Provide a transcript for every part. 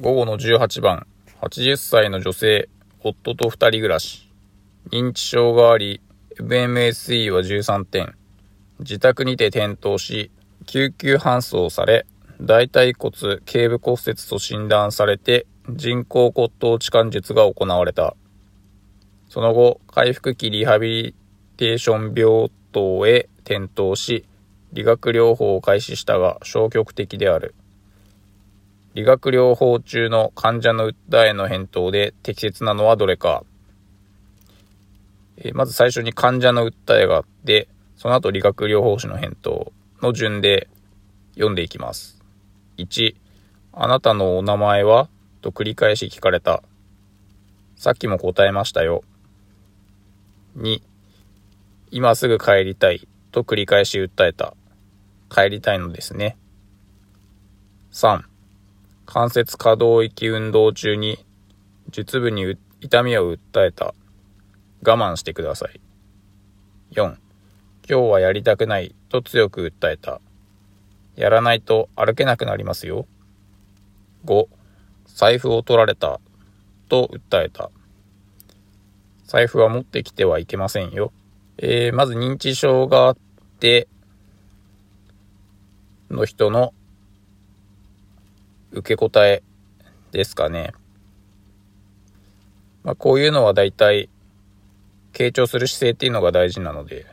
午後の18番、80歳の女性、夫と2人暮らし。認知症があり、MMSE は13点。自宅にて転倒し、救急搬送され、大腿骨頸部骨折と診断されて、人工骨頭置換術が行われた。その後、回復期リハビリテーション病棟へ転倒し、理学療法を開始したが消極的である。理学療法中の患者の訴えの返答で適切なのはどれか。え、まず最初に患者の訴えがあって、その後理学療法士の返答の順で読んでいきます。1、あなたのお名前はと繰り返し聞かれた。さっきも答えましたよ。2、今すぐ帰りたいと繰り返し訴えた。帰りたいのですね。3、関節可動域運動中に術部に痛みを訴えた。我慢してください。4、今日はやりたくないと強く訴えた。やらないと歩けなくなりますよ。5、財布を取られたと訴えた。財布は持ってきてはいけませんよ。えー、まず認知症があって、の人の受け答えですかね。まあ、こういうのは大体、傾聴する姿勢っていうのが大事なので、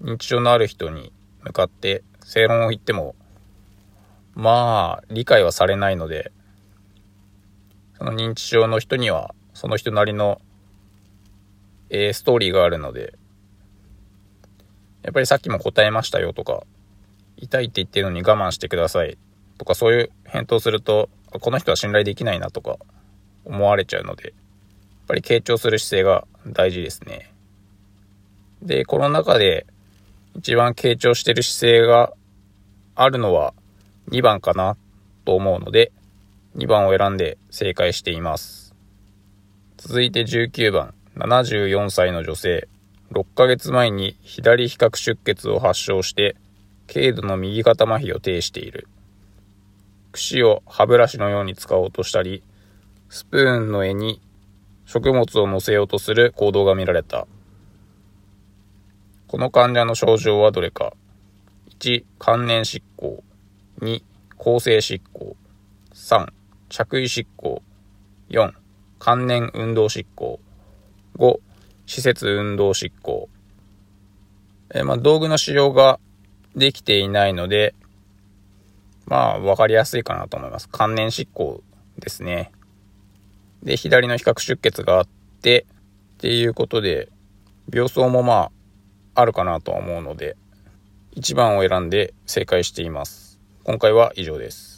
認知症のある人に向かって正論を言っても、まあ、理解はされないので、その認知症の人には、その人なりの、えー、ストーリーがあるので、やっぱりさっきも答えましたよとか、痛いって言ってるのに我慢してくださいとかそういう返答すると、この人は信頼できないなとか思われちゃうので、やっぱり傾聴する姿勢が大事ですね。で、この中で一番傾聴してる姿勢があるのは2番かなと思うので、2番を選んで正解しています。続いて19番、74歳の女性。6ヶ月前に左比較出血を発症して、軽度の右肩麻痺を呈している。串を歯ブラシのように使おうとしたり、スプーンの柄に食物を乗せようとする行動が見られた。この患者の症状はどれか。1、関連執行。2、構成執行。3、着衣執行。4、関連運動執行。5、施設運動執行。え、まあ、道具の使用ができていないので、まあ、わかりやすいかなと思います。関連執行ですね。で、左の比較出血があって、っていうことで、病巣もまあ、あるかなとは思うので、1番を選んで正解しています。今回は以上です。